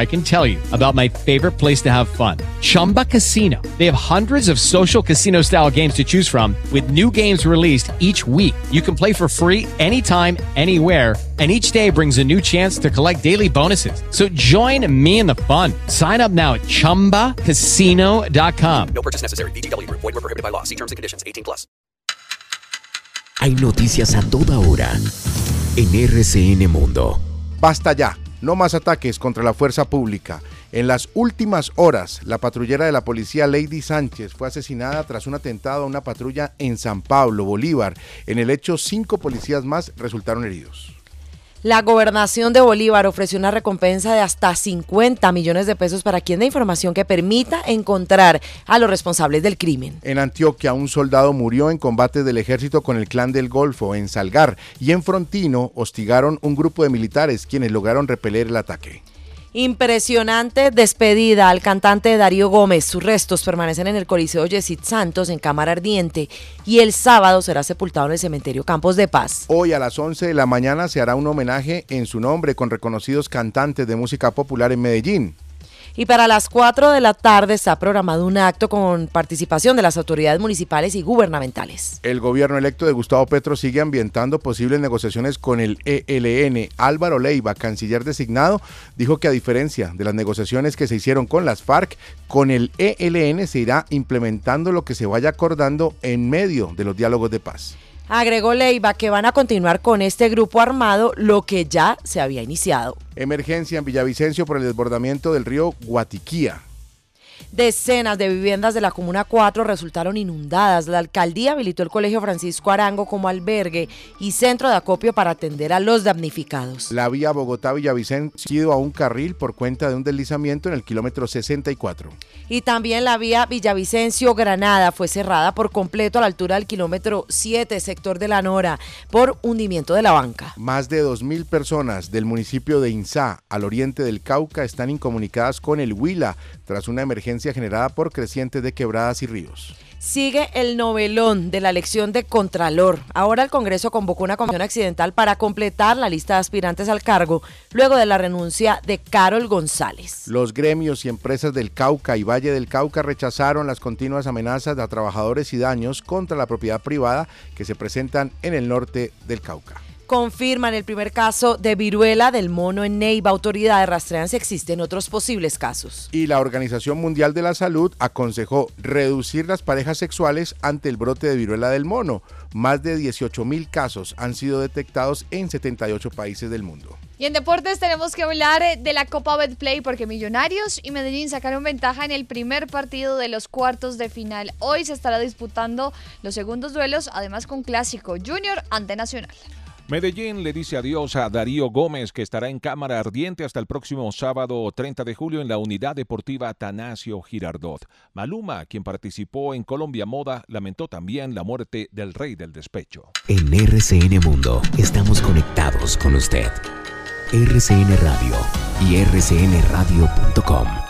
I can tell you about my favorite place to have fun. Chumba Casino. They have hundreds of social casino style games to choose from with new games released each week. You can play for free anytime, anywhere and each day brings a new chance to collect daily bonuses. So join me in the fun. Sign up now at ChumbaCasino.com. No purchase necessary. BGW. Void were prohibited by law. See terms and conditions. 18 plus. Hay noticias a toda hora en RCN Mundo. Basta ya, no más ataques contra la fuerza pública. En las últimas horas, la patrullera de la policía Lady Sánchez fue asesinada tras un atentado a una patrulla en San Pablo, Bolívar. En el hecho, cinco policías más resultaron heridos. La gobernación de Bolívar ofreció una recompensa de hasta 50 millones de pesos para quien dé información que permita encontrar a los responsables del crimen. En Antioquia, un soldado murió en combate del ejército con el clan del Golfo. En Salgar y en Frontino, hostigaron un grupo de militares quienes lograron repeler el ataque. Impresionante despedida al cantante Darío Gómez. Sus restos permanecen en el Coliseo Yesid Santos en Cámara Ardiente y el sábado será sepultado en el cementerio Campos de Paz. Hoy a las 11 de la mañana se hará un homenaje en su nombre con reconocidos cantantes de música popular en Medellín. Y para las 4 de la tarde está programado un acto con participación de las autoridades municipales y gubernamentales. El gobierno electo de Gustavo Petro sigue ambientando posibles negociaciones con el ELN. Álvaro Leiva, canciller designado, dijo que a diferencia de las negociaciones que se hicieron con las FARC, con el ELN se irá implementando lo que se vaya acordando en medio de los diálogos de paz. Agregó Leiva que van a continuar con este grupo armado lo que ya se había iniciado. Emergencia en Villavicencio por el desbordamiento del río Guatiquía. Decenas de viviendas de la Comuna 4 resultaron inundadas. La alcaldía habilitó el Colegio Francisco Arango como albergue y centro de acopio para atender a los damnificados. La vía Bogotá-Villavicencio a un carril por cuenta de un deslizamiento en el kilómetro 64. Y también la vía Villavicencio-Granada fue cerrada por completo a la altura del kilómetro 7, sector de la Nora, por hundimiento de la banca. Más de 2.000 personas del municipio de Insá, al oriente del Cauca, están incomunicadas con el Huila tras una emergencia generada por crecientes de quebradas y ríos. Sigue el novelón de la elección de Contralor. Ahora el Congreso convocó una comisión accidental para completar la lista de aspirantes al cargo luego de la renuncia de Carol González. Los gremios y empresas del Cauca y Valle del Cauca rechazaron las continuas amenazas a trabajadores y daños contra la propiedad privada que se presentan en el norte del Cauca confirman el primer caso de viruela del mono en Neiva. Autoridades rastrean si existen otros posibles casos. Y la Organización Mundial de la Salud aconsejó reducir las parejas sexuales ante el brote de viruela del mono. Más de 18 mil casos han sido detectados en 78 países del mundo. Y en deportes tenemos que hablar eh, de la Copa Betplay porque Millonarios y Medellín sacaron ventaja en el primer partido de los cuartos de final. Hoy se estará disputando los segundos duelos, además con clásico Junior ante Nacional. Medellín le dice adiós a Darío Gómez, que estará en cámara ardiente hasta el próximo sábado 30 de julio en la unidad deportiva Tanasio Girardot. Maluma, quien participó en Colombia Moda, lamentó también la muerte del rey del despecho. En RCN Mundo estamos conectados con usted. RCN Radio y rcnradio.com.